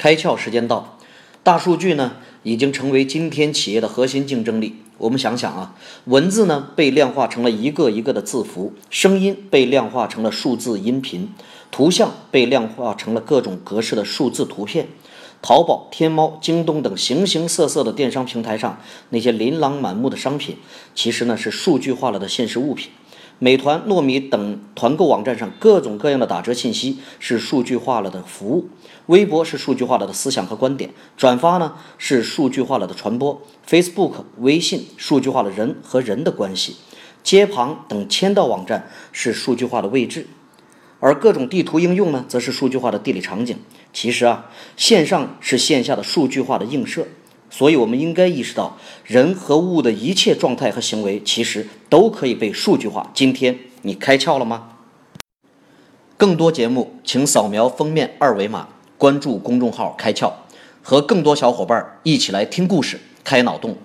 开窍时间到，大数据呢已经成为今天企业的核心竞争力。我们想想啊，文字呢被量化成了一个一个的字符，声音被量化成了数字音频，图像被量化成了各种格式的数字图片。淘宝、天猫、京东等形形色色的电商平台上，那些琳琅满目的商品，其实呢是数据化了的现实物品。美团、糯米等团购网站上各种各样的打折信息是数据化了的服务，微博是数据化了的思想和观点，转发呢是数据化了的传播，Facebook、微信数据化了人和人的关系，街旁等签到网站是数据化的位置，而各种地图应用呢，则是数据化的地理场景。其实啊，线上是线下的数据化的映射。所以，我们应该意识到，人和物的一切状态和行为，其实都可以被数据化。今天你开窍了吗？更多节目，请扫描封面二维码，关注公众号“开窍”，和更多小伙伴一起来听故事、开脑洞。